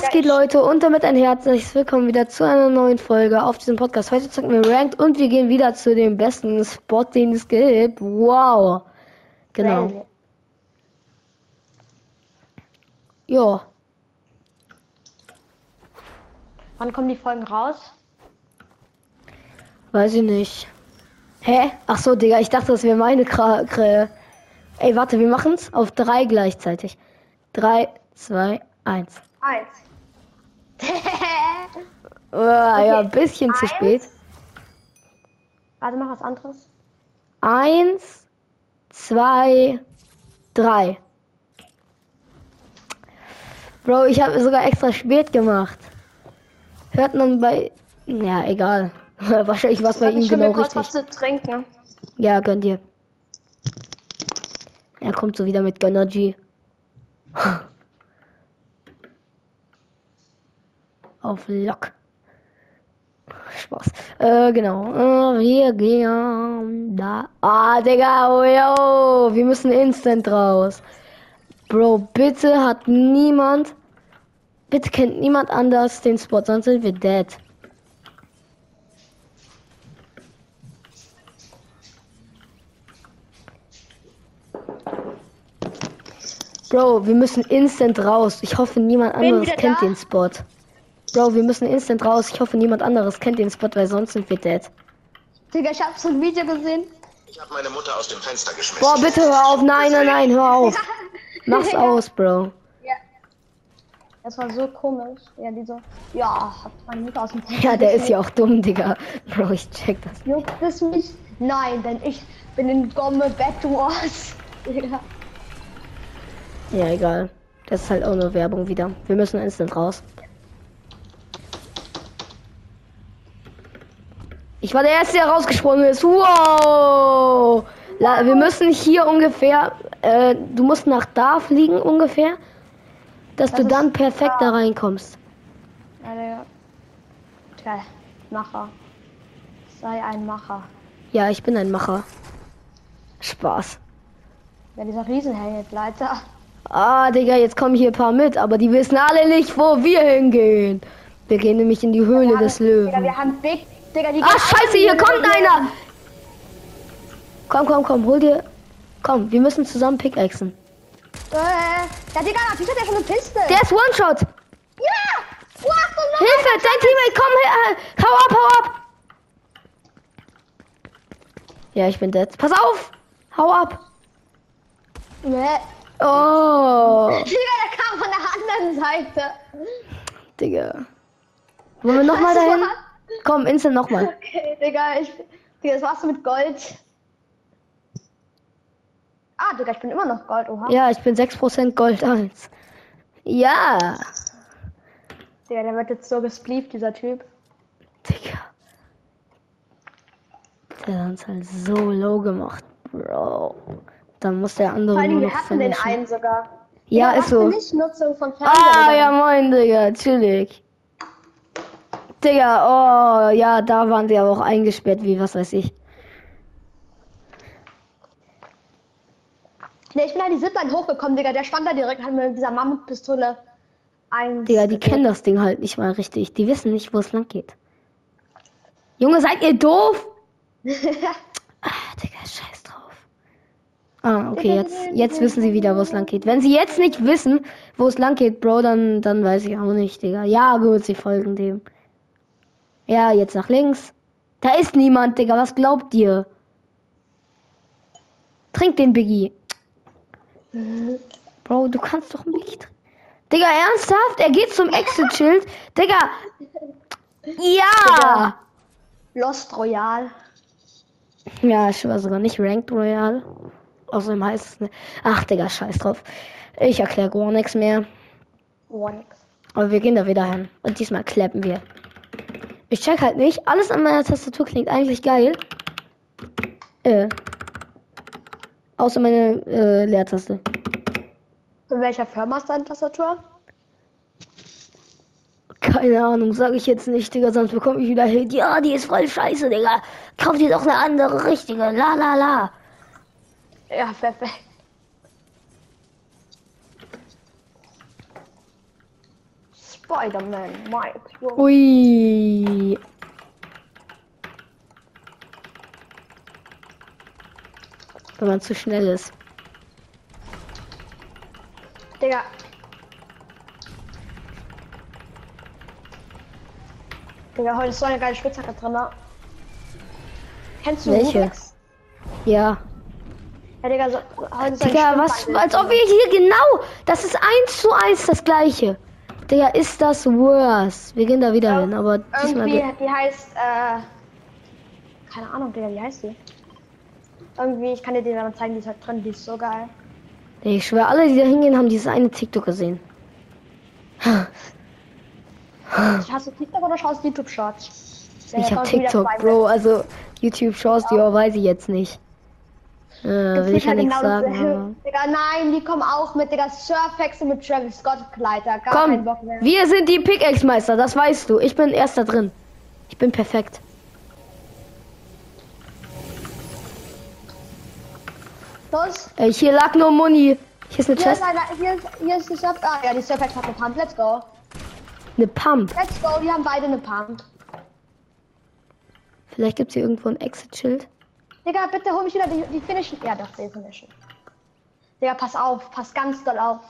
Was geht, Leute? Und damit ein herzliches Willkommen wieder zu einer neuen Folge auf diesem Podcast. Heute zocken wir Ranked und wir gehen wieder zu dem besten Spot, den es gibt. Wow. Genau. Ja. Wann kommen die Folgen raus? Weiß ich nicht. Hä? Ach so, Digga, ich dachte, das wäre meine Kra Kra Ey, warte, wir machen's auf drei gleichzeitig. Drei, zwei, eins. Eins. Ah, ja, ein bisschen zu eins. spät. Warte, mach was anderes. Eins, zwei, drei. Bro, ich habe sogar extra spät gemacht. Hört man bei. Ja, egal. Wahrscheinlich war es bei ihm genau richtig. was zu trinken. Ja, gönn dir. Er kommt so wieder mit Gönner Auf Lock. Spaß. Äh, genau. Äh, wir gehen da. Ah, Digga, oh, yo. Wir müssen instant raus. Bro, bitte hat niemand. Bitte kennt niemand anders den Spot, sonst sind wir dead. Bro, wir müssen instant raus. Ich hoffe, niemand anderes kennt da. den Spot. Bro, wir müssen instant raus. Ich hoffe, niemand anderes kennt den Spot, weil sonst sind wir dead. Digga, ich hab so ein Video gesehen. Ich habe meine Mutter aus dem Fenster geschmissen. Boah, bitte hör auf. Nein, nein, nein, hör auf. Mach's Ja. aus, Bro. Ja. Das war so komisch. Ja, die so, ja, hat meine Mutter aus dem Fenster Ja, der ist ja auch dumm, Digga. Bro, ich check das. Juckt es mich? Nein, denn ich bin in Gomme Bed Wars. Digga. Ja, egal. Das ist halt auch nur Werbung wieder. Wir müssen instant raus. Ich war der Erste, der rausgesprungen ist. Wow! La, wir müssen hier ungefähr. Äh, du musst nach da fliegen ungefähr, dass Das du dann perfekt da. da reinkommst. Ja, Digga. Tja, Macher. Sei ein Macher. Ja, ich bin ein Macher. Spaß. Ja, dieser Riesenhangleiter. Ah, Digga, jetzt kommen hier ein paar mit, aber die wissen alle nicht, wo wir hingehen. Wir gehen nämlich in die Höhle des Digga, Löwen. wir haben Big. Digga, die Ah, scheiße, hier kommt einer! Komm, komm, komm, hol dir. Komm, wir müssen zusammen pickaxen. Äh, ja, Digga, natürlich hat er schon eine Piste. Der ist One-Shot! ja! The Hilfe, dein Teammate, komm her! äh, Hau ab, hau ab! Ja, ich bin dead. Pass auf! Hau ab! Nee. Oh, Digga, der kam von der anderen Seite. Digga. Wollen wir nochmal dahin? Komm, instant nochmal. Okay, Digga, ich. Digga, das warst du mit Gold. Ah, Digga, ich bin immer noch Gold, oha. Ja, ich bin 6% Gold 1. Ja! Digga, der wird jetzt so gesplieft, dieser Typ. Digga. Der hat uns halt so low gemacht, Bro. Dann muss der andere Vor allem, wir hatten den finishen. einen sogar. Ja, Digga, ist so. für Nichtnutzung von Fernseher. Ah, ja, moin, Digga, chillig. Digga, oh, ja, da waren sie aber auch eingesperrt, wie was weiß ich. Nee, ich bin an die Zipline hochgekommen, Digga. Der stand da direkt, hat mir mit dieser Mammutpistole ein. Digga, die kennen das Ding halt nicht mal richtig. Die wissen nicht, wo es lang geht. Junge, seid ihr doof? Ah, Digga, scheiß drauf. Ah, okay, jetzt, jetzt wissen sie wieder, wo es lang geht. Wenn sie jetzt nicht wissen, wo es lang geht, Bro, dann, dann weiß ich auch nicht, Digga. Ja, gut, sie folgen dem. Ja, jetzt nach links. Da ist niemand, Digga. Was glaubt ihr? Trink den Biggie. Bro, du kannst doch trinken. Digga, ernsthaft? Er geht zum Exit-Schild. Digga. Ja. Lost Royal. Ja, ich war sogar nicht Ranked Royal. Außerdem heißt es nicht. Ach, Digga, scheiß drauf. Ich erkläre gar nichts mehr. Nix. Aber wir gehen da wieder hin. Und diesmal klappen wir. Ich check halt nicht. Alles an meiner Tastatur klingt eigentlich geil. Äh. Außer meine äh, Leertaste. Von welcher Firma ist deine Tastatur? Keine Ahnung, sage ich jetzt nicht, Digga, sonst bekomme ich wieder Hate. Ja, die ist voll scheiße, Digga. Kauf dir doch eine andere, richtige. La la la. Ja, perfekt. Spider-Man, Mike. Wow. Ui. Wenn man zu schnell ist. Digga. Digga, heute ist so eine geile Spitzhacke drin. ne? Kennst du Welche? Rubix? Ja. Ja, Digga, so, heute ist Digga, was, als ob wir hier genau, das ist eins zu eins das gleiche. Digga, ist das worse. Wir gehen da wieder Ja, hin, aber diesmal, Irgendwie, ge- die heißt, äh, keine Ahnung, Digga, wie heißt die? Irgendwie, ich kann dir die dann zeigen, die ist halt drin, die ist so geil. Ich schwöre, alle, die da hingehen, haben dieses eine TikTok gesehen. Hast du TikTok oder schaust du YouTube-Shorts? Ja, Ich hab TikTok, Bro, also YouTube Shorts, die ja. weiß ich jetzt nicht. Äh, will ich ist ja nichts genau sagen, aber... Digga, nein, die kommen auch mit, Digga, Surfex und mit Travis Scott Kleider. Gar keinen Komm, Bock mehr. wir sind die Pickaxe-Meister, das weißt du. Ich bin erster drin. Ich bin perfekt. Los, Ey, hier lag nur Muni. Hier ist eine hier ist, Chest, einer, hier, ist, hier ist die Surf... Ah, ja, die Surfex hat eine Pump. Let's go. eine Pump. Let's go, die haben beide eine Pump. Vielleicht gibt's hier irgendwo ein Exit-Schild. Digga, bitte hol mich wieder die, die Finishen. Ja, doch, die Finishen. Digga, pass auf, pass ganz doll auf.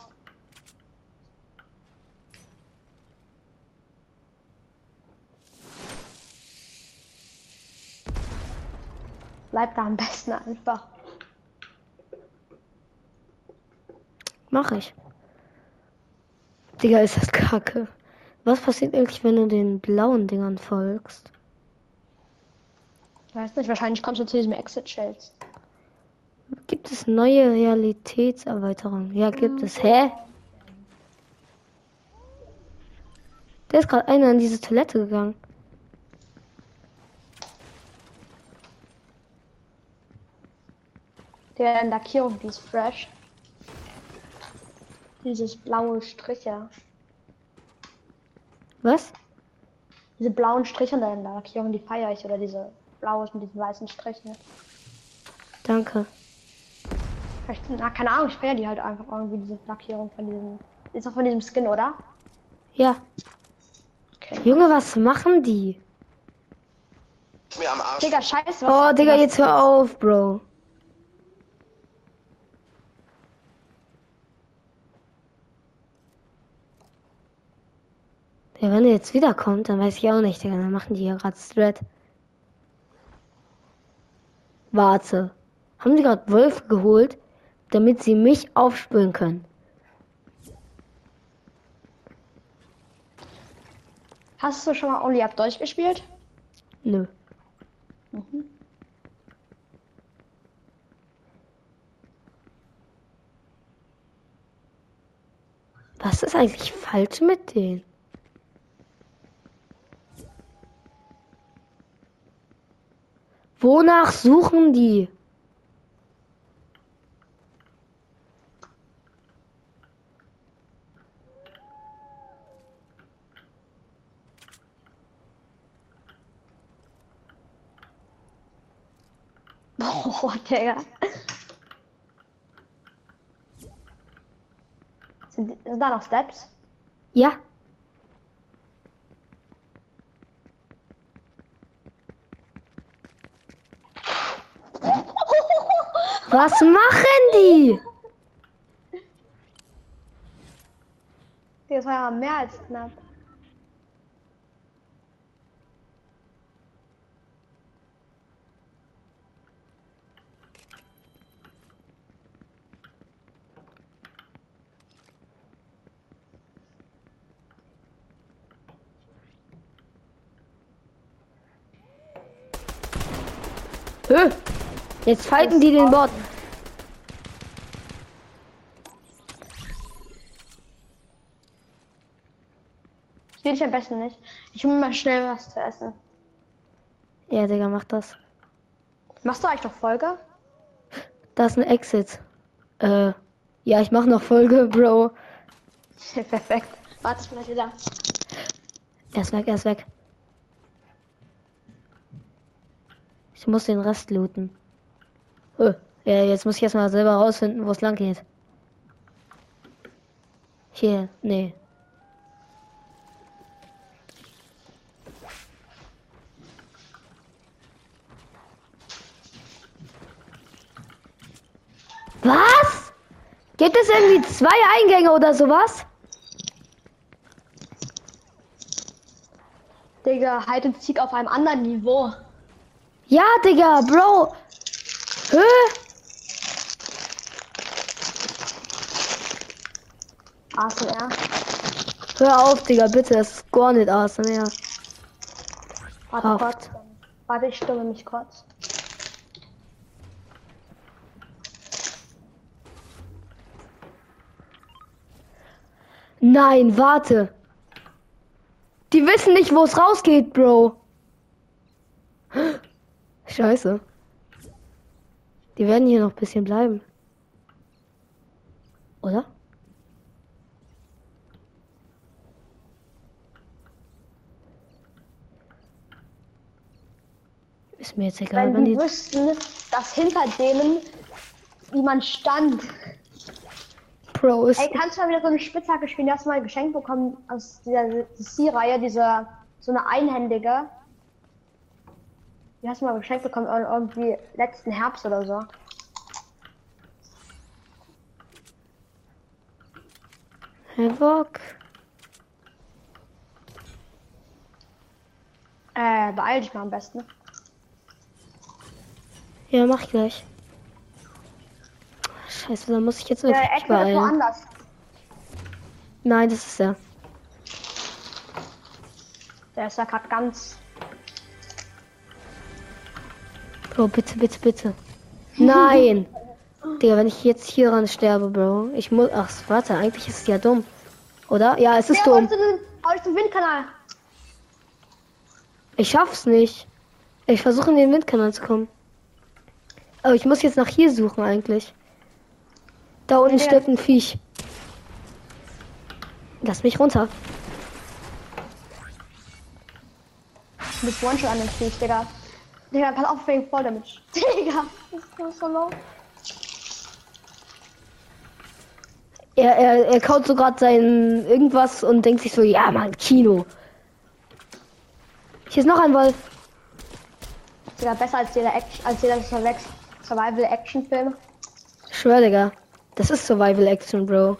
Bleib da am besten einfach. Mach ich. Digga, ist das kacke. Was passiert eigentlich, wenn du den blauen Dingern folgst? Ich weiß nicht, wahrscheinlich kommst du zu diesem Exit-Schild. Gibt es neue Realitätserweiterungen? Ja, gibt es. Hä? Da ist gerade einer in diese Toilette gegangen. Der Lackierung, die ist fresh. Dieses blaue Striche. Was? Diese blauen Striche in der Lackierung, die feiere ich. Oder diese blaue mit diesen weißen Strichen. Danke. Vielleicht, na, keine Ahnung, ich feiere die halt einfach irgendwie, diese Lackierung von diesem. Ist auch von diesem Skin, oder? Ja. Okay. Junge, was machen die? Mir am Arsch. Digga, scheiße. Oh, Digga, was- jetzt hör auf, Bro. Ja, wenn er jetzt wiederkommt, dann weiß ich auch nicht, Digga. Dann machen die hier gerade Thread. Warte. Haben die gerade Wolf geholt, damit sie mich aufspüren können? Hast du schon mal Only Up durchgespielt? Nö. Was ist eigentlich falsch mit denen? Wonach suchen die? Boah, Digga. Sind, sind da noch Steps? Ja. Was machen die? Das war ja mehr als knapp. Hö. Jetzt fighten die den Bot. Ich will dich am besten nicht. Ich mir mal schnell was zu essen. Ja, Digga, mach das. Machst du eigentlich noch Folge? Da ist ein Exit. Äh, ja, ich mach noch Folge, Bro. Perfekt. Warte, ich bin gleich wieder. Er ist weg, er ist weg. Ich muss den Rest looten. Oh, ja, jetzt muss ich erstmal selber rausfinden, wo es lang geht. Hier, nee. Was? Gibt es irgendwie zwei Eingänge oder sowas? Digga, halt and zieht auf einem anderen Niveau. Ja, Digga, Bro, Hä? ASMR. Hör auf, Digga, bitte. Das ist gar nicht ASMR. Warte Haft. kurz. Warte, ich stimme mich kurz. Nein, warte. Die wissen nicht, wo es rausgeht, Bro. Scheiße. Die werden hier noch ein bisschen bleiben. Oder? Ist mir jetzt egal, Wenn wenn die wüssten, dass hinter denen jemand stand. Pro ist. Ey, kannst du mal wieder so eine Spitzhacke spielen? Die hast du mal geschenkt bekommen aus dieser C-Reihe, diese so eine einhändige. Die hast du mal geschenkt bekommen ir- irgendwie letzten Herbst oder so. Havoc. Äh, beeil dich mal am besten. Ja, mach ich gleich. Scheiße, da muss ich jetzt Eck wird beeilen. woanders. Nein, das ist er. Der ist ja gerade ganz. Bro, bitte, bitte, bitte. Nein! Digga, wenn ich jetzt hier ran sterbe, Bro. Ich muss. Ach, warte, eigentlich ist es ja dumm. Oder? Ja, es ist Der dumm. den, heute den Windkanal. Ich schaff's nicht. Ich versuche in den Windkanal zu kommen. Aber ich muss jetzt nach hier suchen eigentlich. Da unten Ja. stirbt ein Viech. Lass mich runter. Bist One-Shot an dem Spiel, Digga. Digga, pass auf wegen Voll Damage. Digga, das ist so low. Er, er, er kaut so gerade sein irgendwas und denkt sich so, ja Mann, Kino. Hier ist noch ein Wolf. Digga, besser als jeder Action, als jeder Survex- Survival-Action-Film. Ich schwör, Digga. Das ist Survival Action, Bro.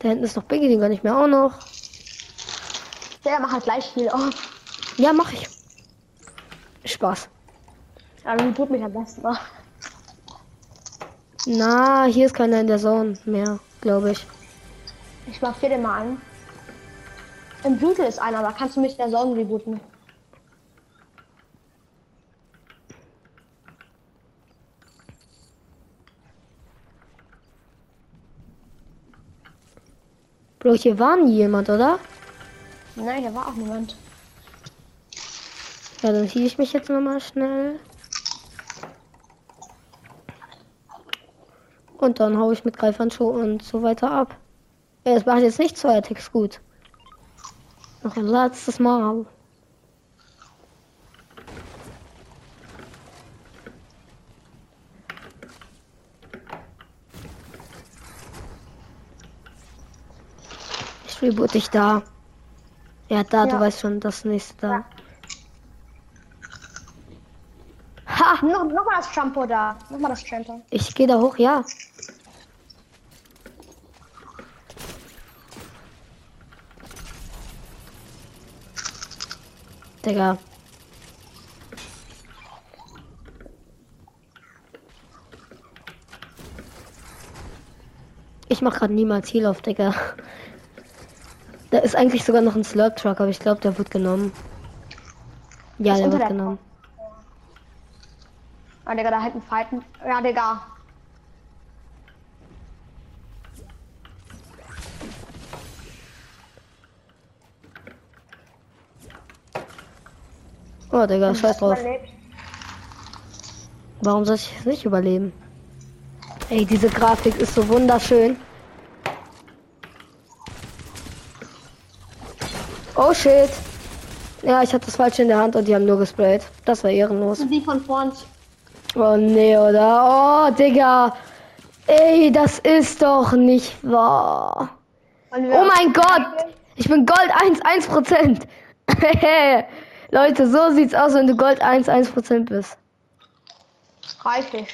Da hinten ist noch Biggie, den kann ich mir auch noch. Digga, mach halt gleich viel auf. Ja, mach ich. Spaß. Aber wie tut mich am besten noch. Na, hier ist keiner in der Zone mehr, glaube ich. Ich mach dir den mal an. Im Blutel ist einer, aber kannst du mich in der Sonne rebooten? Bro, hier war nie jemand, oder? Nein, hier war auch niemand. Ja, dann ziehe ich mich jetzt nochmal schnell. Und dann hau ich mit Greifandschuh und so weiter ab. Das macht jetzt nicht zwei Attacks gut. Noch ein letztes Mal. Ich reboot dich da. Ja, da, du Ja. weißt schon, das nächste da. Ja. Ha! Noch, noch mal das Shampoo da. Noch mal das Shampoo. Ich gehe da hoch, ja. Digga. Ich mach gerade niemals Heal auf, Digga. Da ist eigentlich sogar noch ein Slurp Truck, aber ich glaube, der wird genommen. Ja, Ist der wird der- genommen. Ah, Digga, da hinten fighten. Ja, Digga. Oh, Digga, scheiß drauf. Überlebt. Warum soll ich es nicht überleben? Ey, diese Grafik ist so wunderschön. Oh shit. Ja, ich hatte das falsche in der Hand und die haben nur gesprayt. Das war ehrenlos. Und die von vorn. Oh nee, oder? Oh, Digga. Ey, das ist doch nicht wahr. Oh mein Gott. Ich bin Gold 1, 1%. Leute, so sieht's aus, wenn du Gold 1, 1% bist. Reichlich.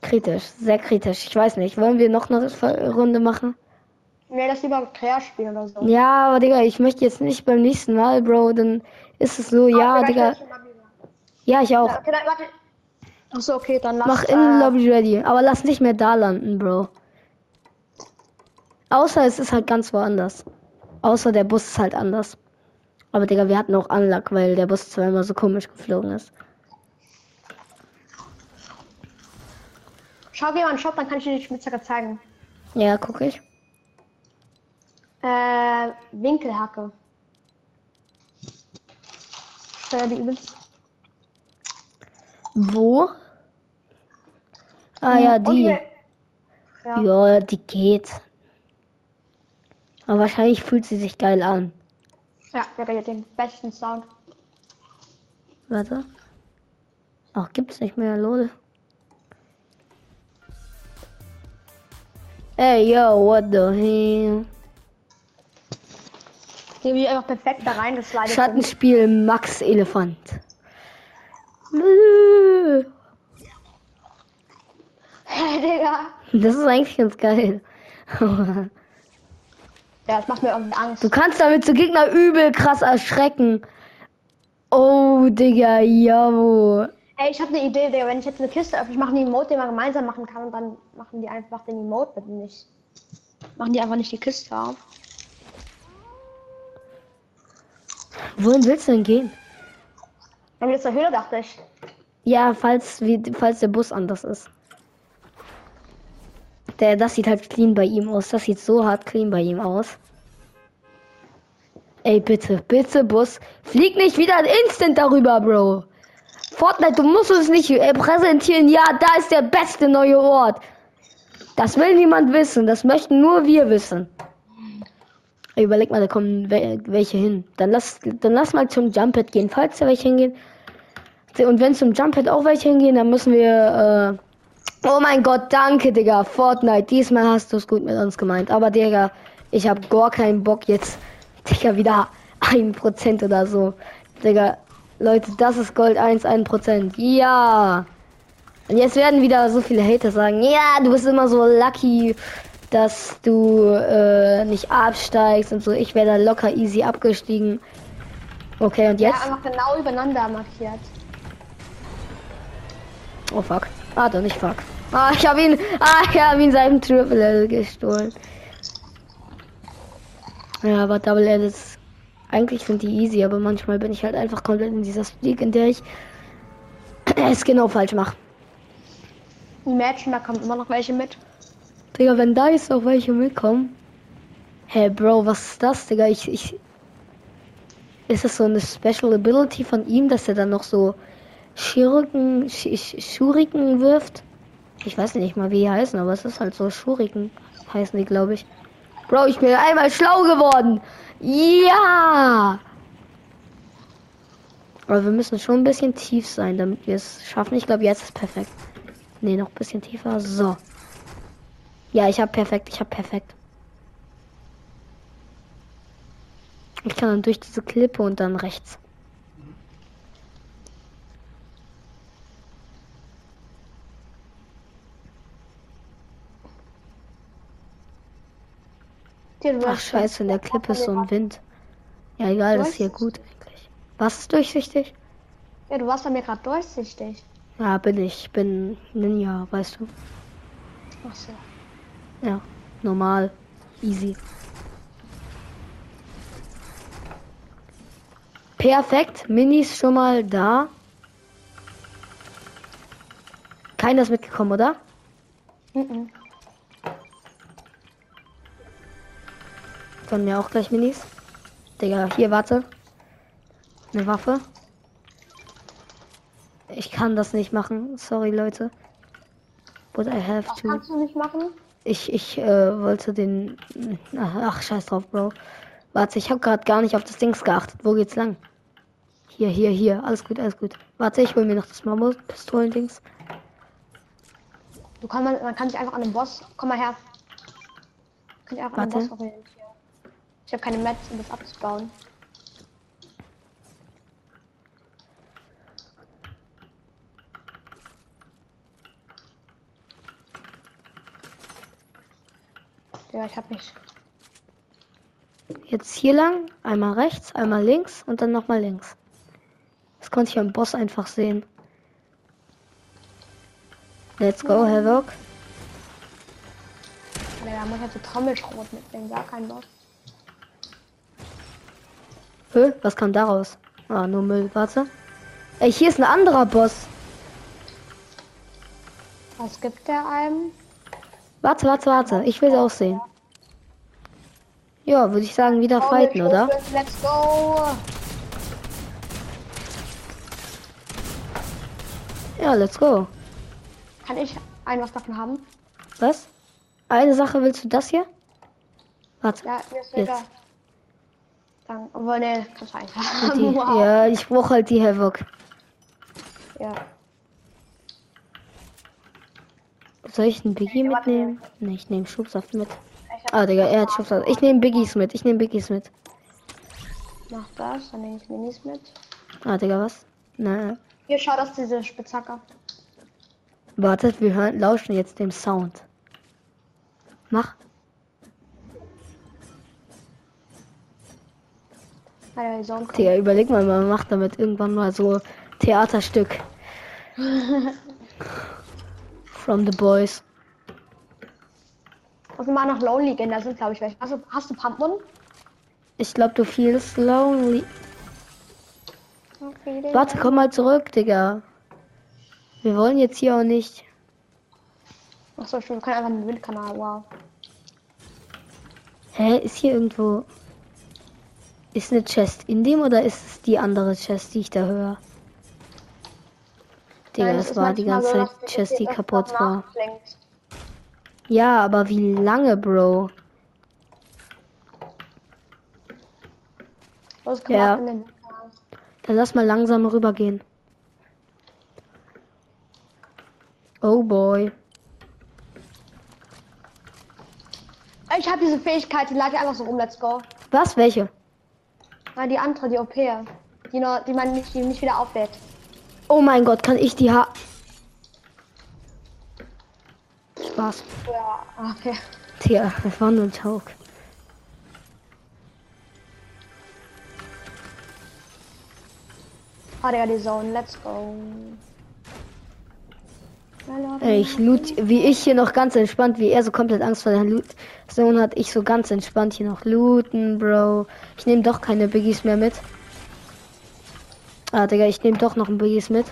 Kritisch, sehr kritisch. Ich weiß nicht. Wollen wir noch eine Runde machen? Nee, das lieber Claire spielen oder so. Ja, aber Digga, ich möchte jetzt nicht beim nächsten Mal, Bro. Dann ist es so, ja, Digga. Ja, ich auch. Ja, okay, dann, warte. Achso, okay, dann lass. Mach in Lobby ready. Aber lass nicht mehr da landen, Bro. Außer es ist halt ganz woanders. Außer der Bus ist halt anders. Aber Digga, wir hatten auch Anlack, weil der Bus zweimal so komisch geflogen ist. Schau dir mal einen Shop, dann kann ich dir die Spitzhacke zeigen. Ja, guck ich. Äh, Winkelhacke. Steuer die übelst. Wo? Ah ja, die. hier- Ja. Ja, die geht. Aber wahrscheinlich fühlt sie sich geil an. Ja, der hat den besten Sound. Warte. Ach, gibt's nicht mehr, lol. Ey, yo, what the hell? Den wir einfach perfekt da reingeslidet sind. Schattenspiel Max Elefant. Äh, Digga. Das ist eigentlich ganz geil. Ja, das macht mir irgendwie Angst. Du kannst damit so Gegner übel krass erschrecken. Oh, Digga, jawo. Ey, ich habe eine Idee, Digga. Wenn ich jetzt eine Kiste öffne, ich mache einen Emote, den man gemeinsam machen kann und dann machen die einfach den Emote mit nicht. Machen die einfach nicht die Kiste auf. Wohin willst du denn gehen? Dann wieder zur Höhle, dachte ich. Ja, falls, wie, falls der Bus anders ist. Der, das sieht halt clean bei ihm aus. Das sieht so hart clean bei ihm aus. Ey, bitte, bitte, Bus. Flieg nicht wieder instant darüber, Bro. Fortnite, du musst uns nicht äh, präsentieren. Ja, da ist der beste neue Ort. Das will niemand wissen. Das möchten nur wir wissen. Überleg mal, da kommen we welche hin. Dann lass, dann lass mal zum Jumphead gehen, falls da welche hingehen. Und wenn zum Jumphead auch welche hingehen, dann müssen wir. Äh oh mein Gott, danke, Digga. Fortnite, diesmal hast du es gut mit uns gemeint. Aber, Digga, ich habe gar keinen Bock jetzt. Digga, wieder ein Prozent oder so. Digga, Leute, das ist Gold 1, 1 Prozent. Ja. Und jetzt werden wieder so viele Hater sagen, ja, du bist immer so lucky, dass du äh, nicht absteigst und so. Ich wäre da locker easy abgestiegen. Okay, und Ja, jetzt? einfach genau übereinander markiert. Oh fuck. Ah, doch nicht fuck. Ah, ich habe ihn. Ah, ich habe ihn seinem Triple L gestohlen. Ja, aber Double L ist. Eigentlich sind die easy, aber manchmal bin ich halt einfach komplett in dieser Streak, in der ich es genau falsch mache. Imagine, da kommen immer noch welche mit. Digga, wenn da jetzt auch welche mitkommen. Hey, Bro, was ist das, Digga? Ich, ich. Ist das so eine Special Ability von ihm, dass er dann noch so Schuriken, Sch Sch- Schuriken wirft? Ich weiß nicht mal, wie die heißen, aber es ist halt so Schuriken heißen die, glaube ich. Bro, ich bin einmal schlau geworden. Ja! Aber wir müssen schon ein bisschen tief sein, damit wir es schaffen. Ich glaube, jetzt ist perfekt. Nee, noch ein bisschen tiefer. So. Ja, ich habe perfekt, ich habe perfekt. Ich kann dann durch diese Klippe und dann rechts. Ach scheiße, in der Klippe ist so ein Wind. Ja, egal, das ist hier gut eigentlich. Was ist durchsichtig? Ja, du warst bei mir gerade durchsichtig. Ja, bin ich. Ich bin Ninja, weißt du. Ach so. Ja, normal. Easy. Perfekt. Minis schon mal da. Keiner ist mitgekommen, oder? Mhm. Von mir auch gleich Minis. Digga, hier, warte. Eine Waffe. Ich kann das nicht machen. Sorry, Leute. But I have Was to. kannst du nicht machen? Ich, ich äh, wollte den. Ach, ach, scheiß drauf, Bro. Warte, ich habe gerade gar nicht auf das Dings geachtet. Wo geht's lang? Hier, hier, hier. Alles gut, alles gut. Warte, ich hol mir noch das Mammut-Pistolen-Dings. Du kann man, man kann sich einfach an den Boss. Komm mal her. Kann ich einfach an den Warte. Boss orientieren. Ich habe keine Mets, um das abzubauen. Ja, ich hab nicht. Jetzt hier lang, einmal rechts, einmal links und dann nochmal links. Das konnte ich am Boss einfach sehen. Let's go, Havoc. Alter, da muss ich jetzt so Trommelschrot mitnehmen, gar kein Bock. Hä? Was kam daraus? Ah, nur Müll. Warte. Ey, hier ist ein anderer Boss. Was gibt der einem? Warte, warte, warte. Ich will es auch sehen. Ja, würde ich sagen, wieder fighten, oder? Let's go! Ja, let's go. Kann ich ein was davon haben? Was? Eine Sache willst du das hier? Warte. Ja, Jetzt. Dann, obwohl, ne, kannst du einfach ja, ich brauche halt die Havoc. ja. Soll ich einen Biggie Ja, mitnehmen? Ne, ich nehme Schubsaft mit. Ah, Digga, er hat Schubsaft. Ich nehme Biggies mit. Ich nehme Biggies mit. Mach das, dann nehme ich Minis mit. Ah, Digga, was? Na, Hier, schau, das ist diese Spitzhacke. wartet, wir hören, lauschen jetzt dem Sound. Mach. Digga, überleg mal, man macht damit irgendwann mal so Theaterstück. From the Boys. Uns mal nach Lonely gehen, da sind, glaube ich, welche. Hast du, hast du Pumpmun? Ich glaube, du feelst lonely. Warte, komm mal zurück, Digga. Wir wollen jetzt hier auch nicht. Achso, stimmt, wir können einfach einen Windkanal, wow. Hä, ist hier irgendwo. Ist eine Chest in dem oder ist es die andere Chest, die ich da höre? Digga, ist war die ganze so, Zeit dass Chest, die kaputt war. Ja, aber wie lange, Bro? Los, komm Ja. Dann lass mal langsam rübergehen. Oh boy. Ich habe diese Fähigkeit, die lag einfach so rum, let's go. Was? Welche? Nein, die andere, die OP. Die, noch, die man nicht, die nicht wieder auflädt. Oh mein Gott, kann ich die ha. Spaß. Ja, okay. Tja, das war nur ein Joke. Ah, die Zone, let's go. Ey, Ich loot, wie ich hier noch ganz entspannt, wie er so komplett Angst vor der Loot Zone hat, ich so ganz entspannt hier noch looten, Bro. Ich nehme doch keine Biggies mehr mit. Ah, Digga, ich nehme doch noch ein Biggies mit.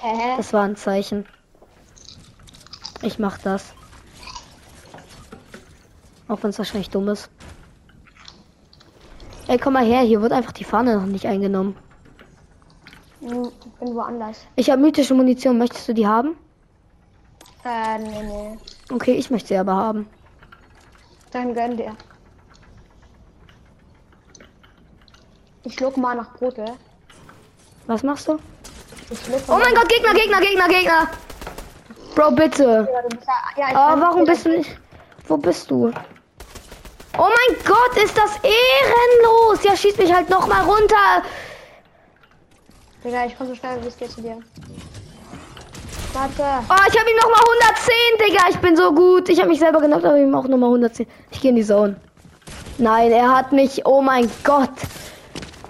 Hä? Das war ein Zeichen. Ich mach das. Auch wenn es wahrscheinlich dumm ist. Ey, komm mal her, hier wird einfach die Fahne noch nicht eingenommen. Hm, Ich bin woanders. Ich habe mythische Munition, möchtest du die haben? Äh, nee, nee. Okay, ich möchte sie aber haben. Dann gönn dir. Ich schluck mal nach Brote. Was machst du? Oh mein Gott, Gegner, Gegner, Gegner, Gegner! Bro, bitte. Ja, bist ja, weiß, warum bist du nicht. Wo bist du? Oh mein Gott, ist das ehrenlos! Ja, schieß mich halt noch mal runter! Digga, ich komm so schnell wie es geht zu dir. Warte. Oh, ich habe ihm noch mal 110, Digga. Ich bin so gut. Ich habe mich selber genockt, aber ihm auch noch mal 110. Ich gehe in die Zone. Nein, er hat mich. Oh mein Gott.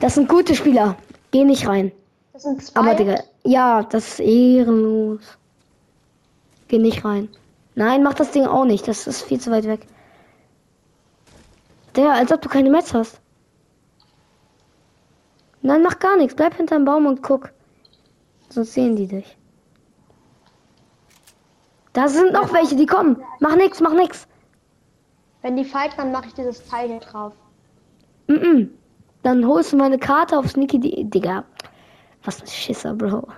Das sind gute Spieler. Geh nicht rein. Das sind zwei. Aber Digga, ja, das ist ehrenlos. Geh nicht rein. Nein, mach das Ding auch nicht. Das ist viel zu weit weg. Digga, als ob du keine Metz hast. Nein, mach gar nichts. Bleib hinterm Baum und guck. Sonst sehen die dich. Da sind noch welche, die kommen. Mach nix, mach nix. Wenn die fighten, dann mache ich dieses Teil hier drauf. Mm -mm. Dann holst du meine Karte auf Sneaky Digga. Was ein Schisser, Bro.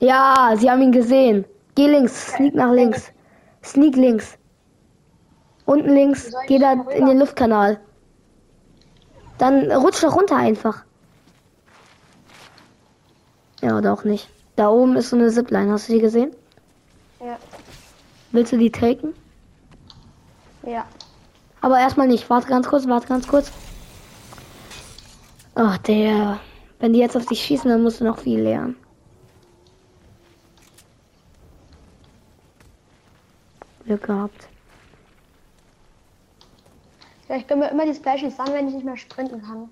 Ja, sie haben ihn gesehen. Geh links, sneak nach links. Sneak links. Unten links, geh da in den Luftkanal. Dann rutsch doch runter einfach. Ja, oder auch nicht. Da oben ist so eine Zipline, hast du die gesehen? Ja. Willst du die taken? Ja. Aber erstmal nicht. Warte ganz kurz, warte ganz kurz. Ach, der. Wenn die jetzt auf dich schießen, dann musst du noch viel lernen. Glück gehabt. Ja, ich bin mir immer die Splashies dann, wenn ich nicht mehr sprinten kann.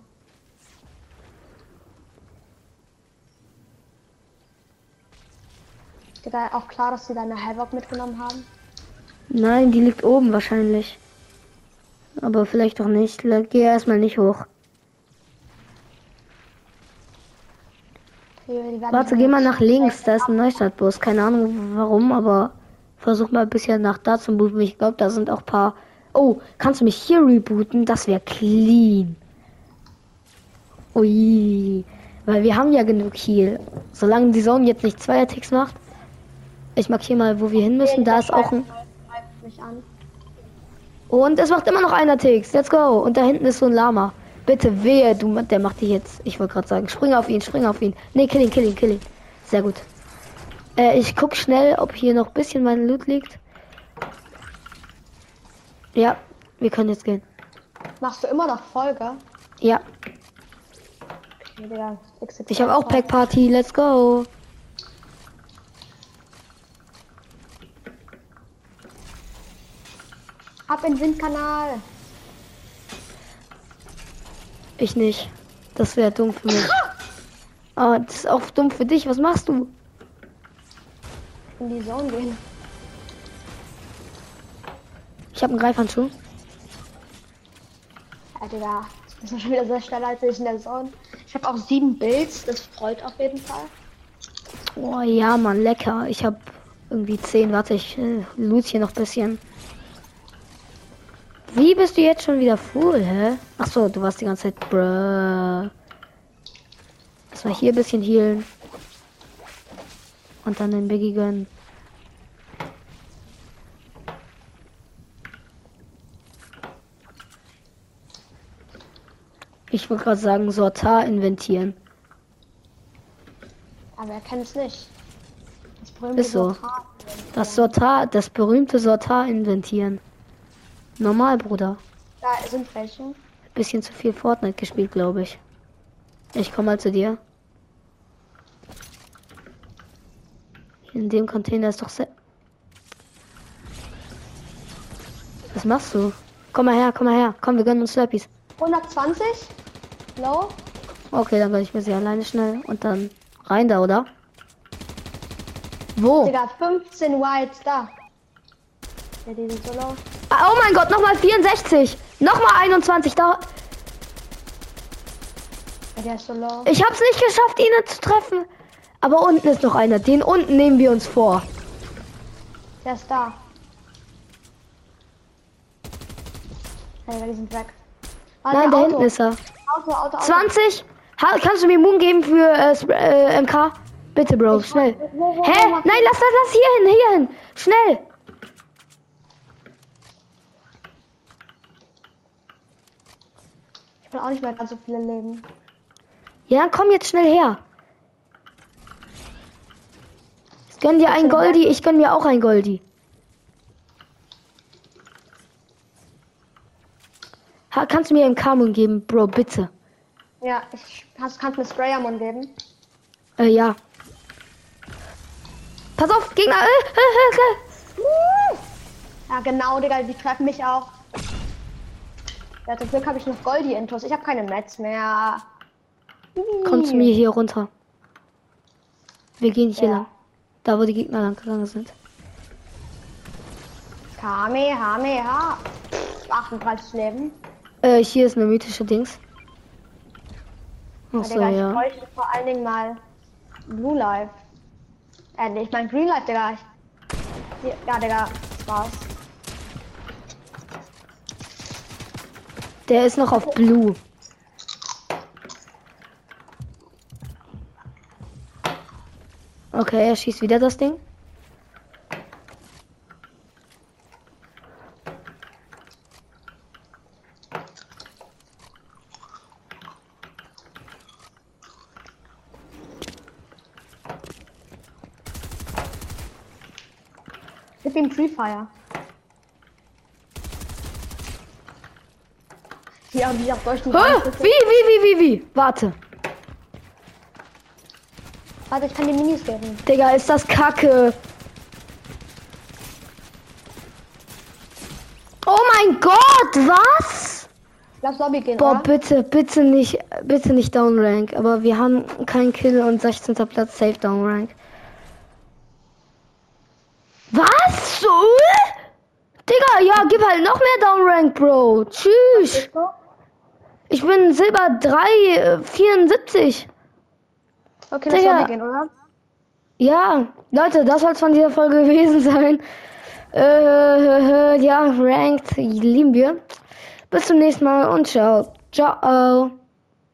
Digga, auch klar, dass sie deine Havoc mitgenommen haben. Nein, die liegt oben wahrscheinlich. Aber vielleicht doch nicht. Geh erstmal nicht hoch. Warte, geh mal nach links. Da ist ein Neustadtbus. Keine Ahnung warum, aber versuch mal bisher nach da zu booten. Ich glaube, da sind auch paar. Oh, kannst du mich hier rebooten? Das wäre clean. Ui. Weil wir haben ja genug Heal. Solange die Zone jetzt nicht zwei Attacks macht. Ich markiere mal, wo wir hin müssen. Da ist auch ein. Und es macht immer noch einer Ticks. Let's go. Und da hinten ist so ein Lama. Bitte, wehe, du, der macht dich jetzt. Ich wollte gerade sagen, spring auf ihn, spring auf ihn. Nee, kill ihn, kill ihn, kill ihn. Sehr gut. Äh, ich guck schnell, ob hier noch ein bisschen mein Loot liegt. Ja, wir können jetzt gehen. Machst du immer noch Folge? Ja. Ich habe auch Pack Party, let's go. Ab in den Windkanal. Ich nicht. Das wäre dumm für mich. Ah, das ist auch dumm für dich. Was machst du? In die Zone gehen. Ich habe einen Greifhandschuh. Digga. Das ist schon wieder sehr schnell als ich in der Zone. Ich habe auch sieben Builds. Das freut auf jeden Fall. Oh ja, man, lecker. Ich habe irgendwie zehn. Warte, ich äh, loot hier noch ein bisschen. Wie bist du jetzt schon wieder full, hä? Ach so, du warst die ganze Zeit. Bruh. Lass mal hier ein bisschen healen. Und dann den Biggie gönnen. Ich wollte gerade sagen, Sortar inventieren. Aber er kennt es nicht. Das Ist so. Sortar das Sortar, das berühmte Sortar inventieren. Normal, Bruder. Da sind welche. Bisschen zu viel Fortnite gespielt, glaube ich. Ich komme mal zu dir. In dem Container ist doch sehr. Was machst du? Komm mal her, komm mal her. Komm, wir gönnen uns Slurpees. 120? Low? Okay, dann gönne ich mir sie alleine schnell und dann rein da, oder? Wo? Digga, 15 Whites da. Ja, die sind so low. Ah, oh mein Gott, nochmal 64. Nochmal 21 da. Der ist so low. Ich hab's nicht geschafft, ihn zu treffen. Aber unten ist noch einer. Den unten nehmen wir uns vor. Der ist da. Hey, die sind weg. Ah, Nein, da hinten ist er. Auto, Auto, Auto. 20. Ha, kannst du mir Moon geben für äh, äh, MK? Bitte, Bro, schnell. Hä? Nein, lass das, lass hier hin, hier hin. Schnell. Will auch nicht mehr ganz so viele Leben. Ja, komm jetzt schnell her. Ich gönn dir ein Goldi, ich gönn mir auch ein Goldi. Ha, kannst du mir einen Kamun geben, Bro, bitte? Ja, ich hast, kannst mir Sprayermon geben. Äh, ja. Pass auf, Gegner! Äh, äh, äh. Ja, genau, Digga, die treffen mich auch. Ja, zum Glück habe ich noch Goldi-Intos. Ich habe keine Mets mehr. Komm zu mir hier runter. Wir gehen hier ja. lang. Da, wo die Gegner lang gegangen sind. Kamehameha. 38 Leben. Äh, hier ist eine mythische Dings. Achso, ja, Digga, ich bräuchte vor allen Dingen mal Blue Life. Äh, ich mein Green Life, Digga. Ich... Ja, Digga, das Der ist noch auf Blue. Okay, er schießt wieder das Ding. Gib ihm Free Fire. Haben die auch durch die Wie, wie, wie, wie, wie? Warte. Warte, ich kann die Minis geben. Digga, ist das kacke. Oh mein Gott, was? Lass Lobby gehen, Boah, oder? bitte, bitte nicht, bitte nicht Downrank. Aber wir haben keinen Kill und 16. Platz Safe Downrank. Was? So? Digga, ja, gib halt noch mehr Downrank, Bro. Tschüss. Ich bin Silber 3, äh, 74. Okay, lass Digga. Lobby gehen, oder? Ja, Leute, das soll es von dieser Folge gewesen sein. Äh, ja, Ranked lieben wir. Bis zum nächsten Mal und ciao. Ciao.